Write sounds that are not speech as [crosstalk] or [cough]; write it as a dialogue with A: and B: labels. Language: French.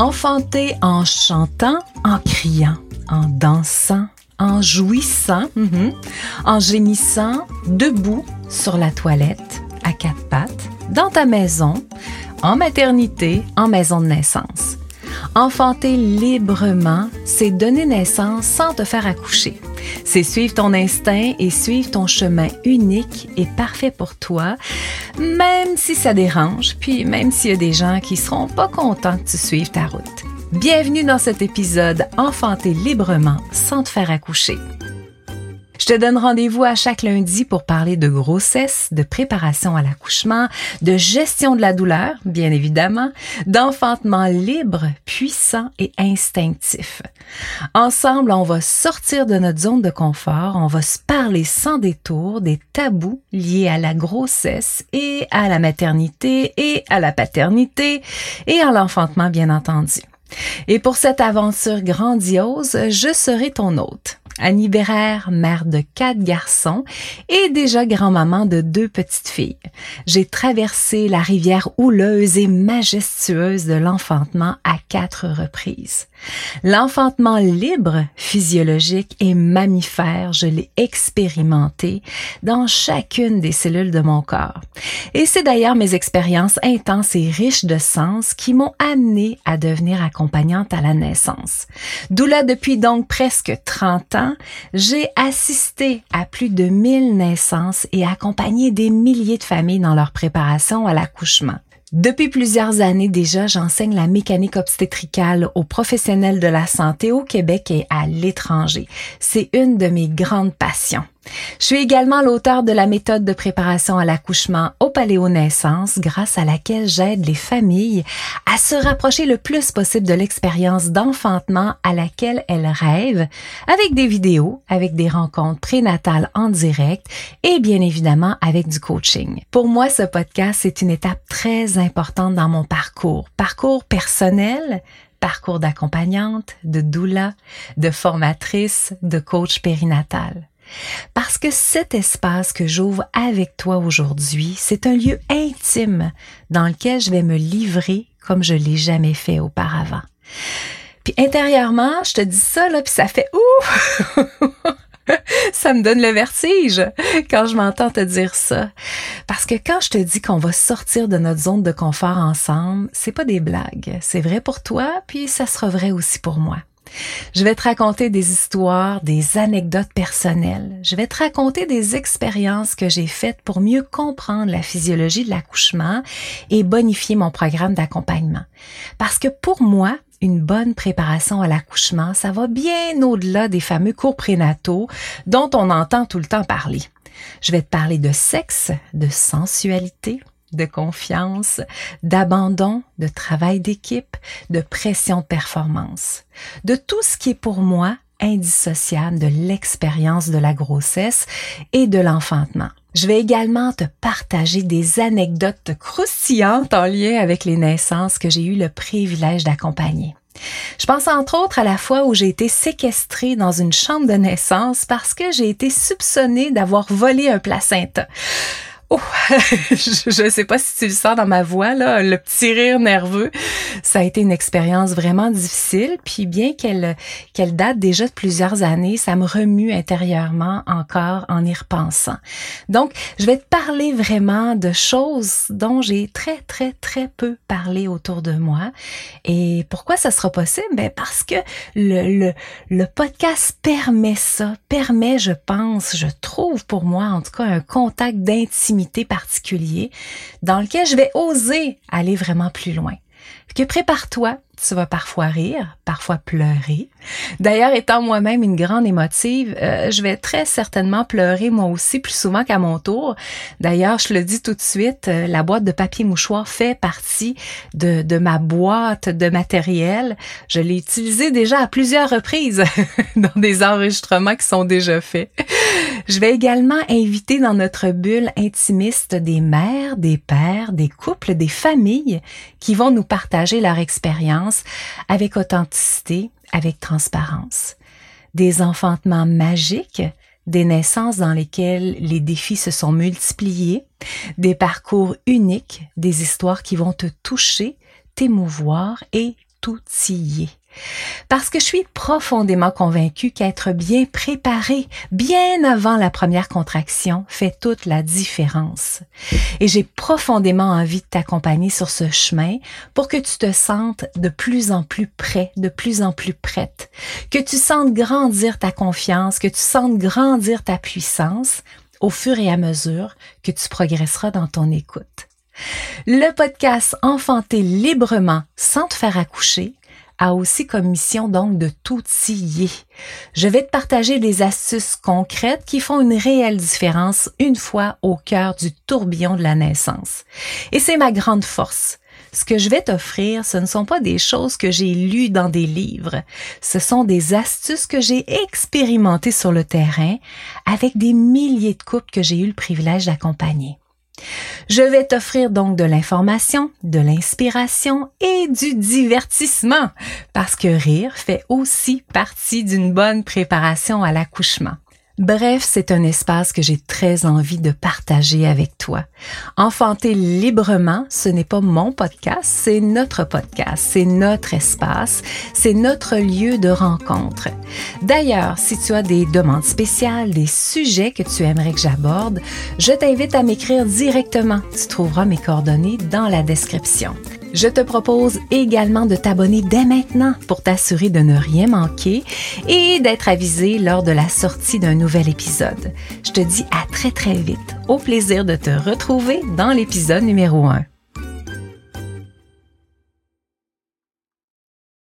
A: Enfanter en chantant, en criant, en dansant, en jouissant, mhm, en gémissant, debout sur la toilette, à quatre pattes, dans ta maison, en maternité, en maison de naissance. Enfanter librement, c'est donner naissance sans te faire accoucher. C'est suivre ton instinct et suivre ton chemin unique et parfait pour toi, même si ça dérange, puis même s'il y a des gens qui seront pas contents que tu suives ta route. Bienvenue dans cet épisode Enfanter librement sans te faire accoucher. Je te donne rendez-vous à chaque lundi pour parler de grossesse, de préparation à l'accouchement, de gestion de la douleur, bien évidemment, d'enfantement libre, puissant et instinctif. Ensemble, on va sortir de notre zone de confort, on va se parler sans détour des tabous liés à la grossesse et à la maternité et à la paternité et à l'enfantement, bien entendu. Et pour cette aventure grandiose, je serai ton hôte. Annie Bérère, mère de quatre garçons et déjà grand-maman de deux petites filles. J'ai traversé la rivière houleuse et majestueuse de l'enfantement à quatre reprises. L'enfantement libre, physiologique et mammifère, je l'ai expérimenté dans chacune des cellules de mon corps. Et c'est d'ailleurs mes expériences intenses et riches de sens qui m'ont amené à devenir accompagnante à la naissance. D'où là, depuis donc presque 30 ans, j'ai assisté à plus de 1000 naissances et accompagné des milliers de familles dans leur préparation à l'accouchement. Depuis plusieurs années déjà, j'enseigne la mécanique obstétricale aux professionnels de la santé au Québec et à l'étranger. C'est une de mes grandes passions. Je suis également l'auteur de la méthode de préparation à l'accouchement paléonaissance grâce à laquelle j'aide les familles à se rapprocher le plus possible de l'expérience d'enfantement à laquelle elles rêvent avec des vidéos, avec des rencontres prénatales en direct et bien évidemment avec du coaching. Pour moi, ce podcast est une étape très importante dans mon parcours, parcours personnel, parcours d'accompagnante, de doula, de formatrice, de coach périnatal. Parce que cet espace que j'ouvre avec toi aujourd'hui, c'est un lieu intime dans lequel je vais me livrer comme je l'ai jamais fait auparavant. Puis intérieurement, je te dis ça là, puis ça fait ouh. [laughs] ça me donne le vertige quand je m'entends te dire ça. Parce que quand je te dis qu'on va sortir de notre zone de confort ensemble, c'est pas des blagues. C'est vrai pour toi, puis ça sera vrai aussi pour moi. Je vais te raconter des histoires, des anecdotes personnelles. Je vais te raconter des expériences que j'ai faites pour mieux comprendre la physiologie de l'accouchement et bonifier mon programme d'accompagnement. Parce que pour moi, une bonne préparation à l'accouchement, ça va bien au-delà des fameux cours prénataux dont on entend tout le temps parler. Je vais te parler de sexe, de sensualité, de confiance, d'abandon, de travail d'équipe, de pression de performance, de tout ce qui est pour moi indissociable de l'expérience de la grossesse et de l'enfantement. Je vais également te partager des anecdotes croustillantes en lien avec les naissances que j'ai eu le privilège d'accompagner. Je pense entre autres à la fois où j'ai été séquestrée dans une chambre de naissance parce que j'ai été soupçonnée d'avoir volé un placenta. Oh, [laughs] je ne sais pas si tu le sens dans ma voix, là, le petit rire nerveux. Ça a été une expérience vraiment difficile, puis bien qu'elle qu'elle date déjà de plusieurs années, ça me remue intérieurement encore en y repensant. Donc, je vais te parler vraiment de choses dont j'ai très, très, très peu parlé autour de moi. Et pourquoi ça sera possible? Ben parce que le, le, le podcast permet ça, permet, je pense, je trouve pour moi en tout cas un contact d'intimité particulier dans lequel je vais oser aller vraiment plus loin. Que prépare-toi? Tu vas parfois rire, parfois pleurer. D'ailleurs, étant moi-même une grande émotive, euh, je vais très certainement pleurer moi aussi plus souvent qu'à mon tour. D'ailleurs, je le dis tout de suite, euh, la boîte de papier mouchoir fait partie de, de ma boîte de matériel. Je l'ai utilisé déjà à plusieurs reprises [laughs] dans des enregistrements qui sont déjà faits. Je vais également inviter dans notre bulle intimiste des mères, des pères, des couples, des familles qui vont nous partager leur expérience avec authenticité, avec transparence. Des enfantements magiques, des naissances dans lesquelles les défis se sont multipliés, des parcours uniques, des histoires qui vont te toucher, t'émouvoir et tout y est. Parce que je suis profondément convaincue qu'être bien préparé, bien avant la première contraction, fait toute la différence. Et j'ai profondément envie de t'accompagner sur ce chemin pour que tu te sentes de plus en plus prêt, de plus en plus prête, que tu sentes grandir ta confiance, que tu sentes grandir ta puissance au fur et à mesure que tu progresseras dans ton écoute. Le podcast Enfanter librement sans te faire accoucher a aussi comme mission donc de tout y Je vais te partager des astuces concrètes qui font une réelle différence une fois au cœur du tourbillon de la naissance. Et c'est ma grande force. Ce que je vais t'offrir, ce ne sont pas des choses que j'ai lues dans des livres. Ce sont des astuces que j'ai expérimentées sur le terrain avec des milliers de couples que j'ai eu le privilège d'accompagner. Je vais t'offrir donc de l'information, de l'inspiration et du divertissement, parce que rire fait aussi partie d'une bonne préparation à l'accouchement. Bref, c'est un espace que j'ai très envie de partager avec toi. Enfanter librement, ce n'est pas mon podcast, c'est notre podcast, c'est notre espace, c'est notre lieu de rencontre. D'ailleurs, si tu as des demandes spéciales, des sujets que tu aimerais que j'aborde, je t'invite à m'écrire directement. Tu trouveras mes coordonnées dans la description. Je te propose également de t'abonner dès maintenant pour t'assurer de ne rien manquer et d'être avisé lors de la sortie d'un nouvel épisode. Je te dis à très très vite. Au plaisir de te retrouver dans l'épisode numéro 1.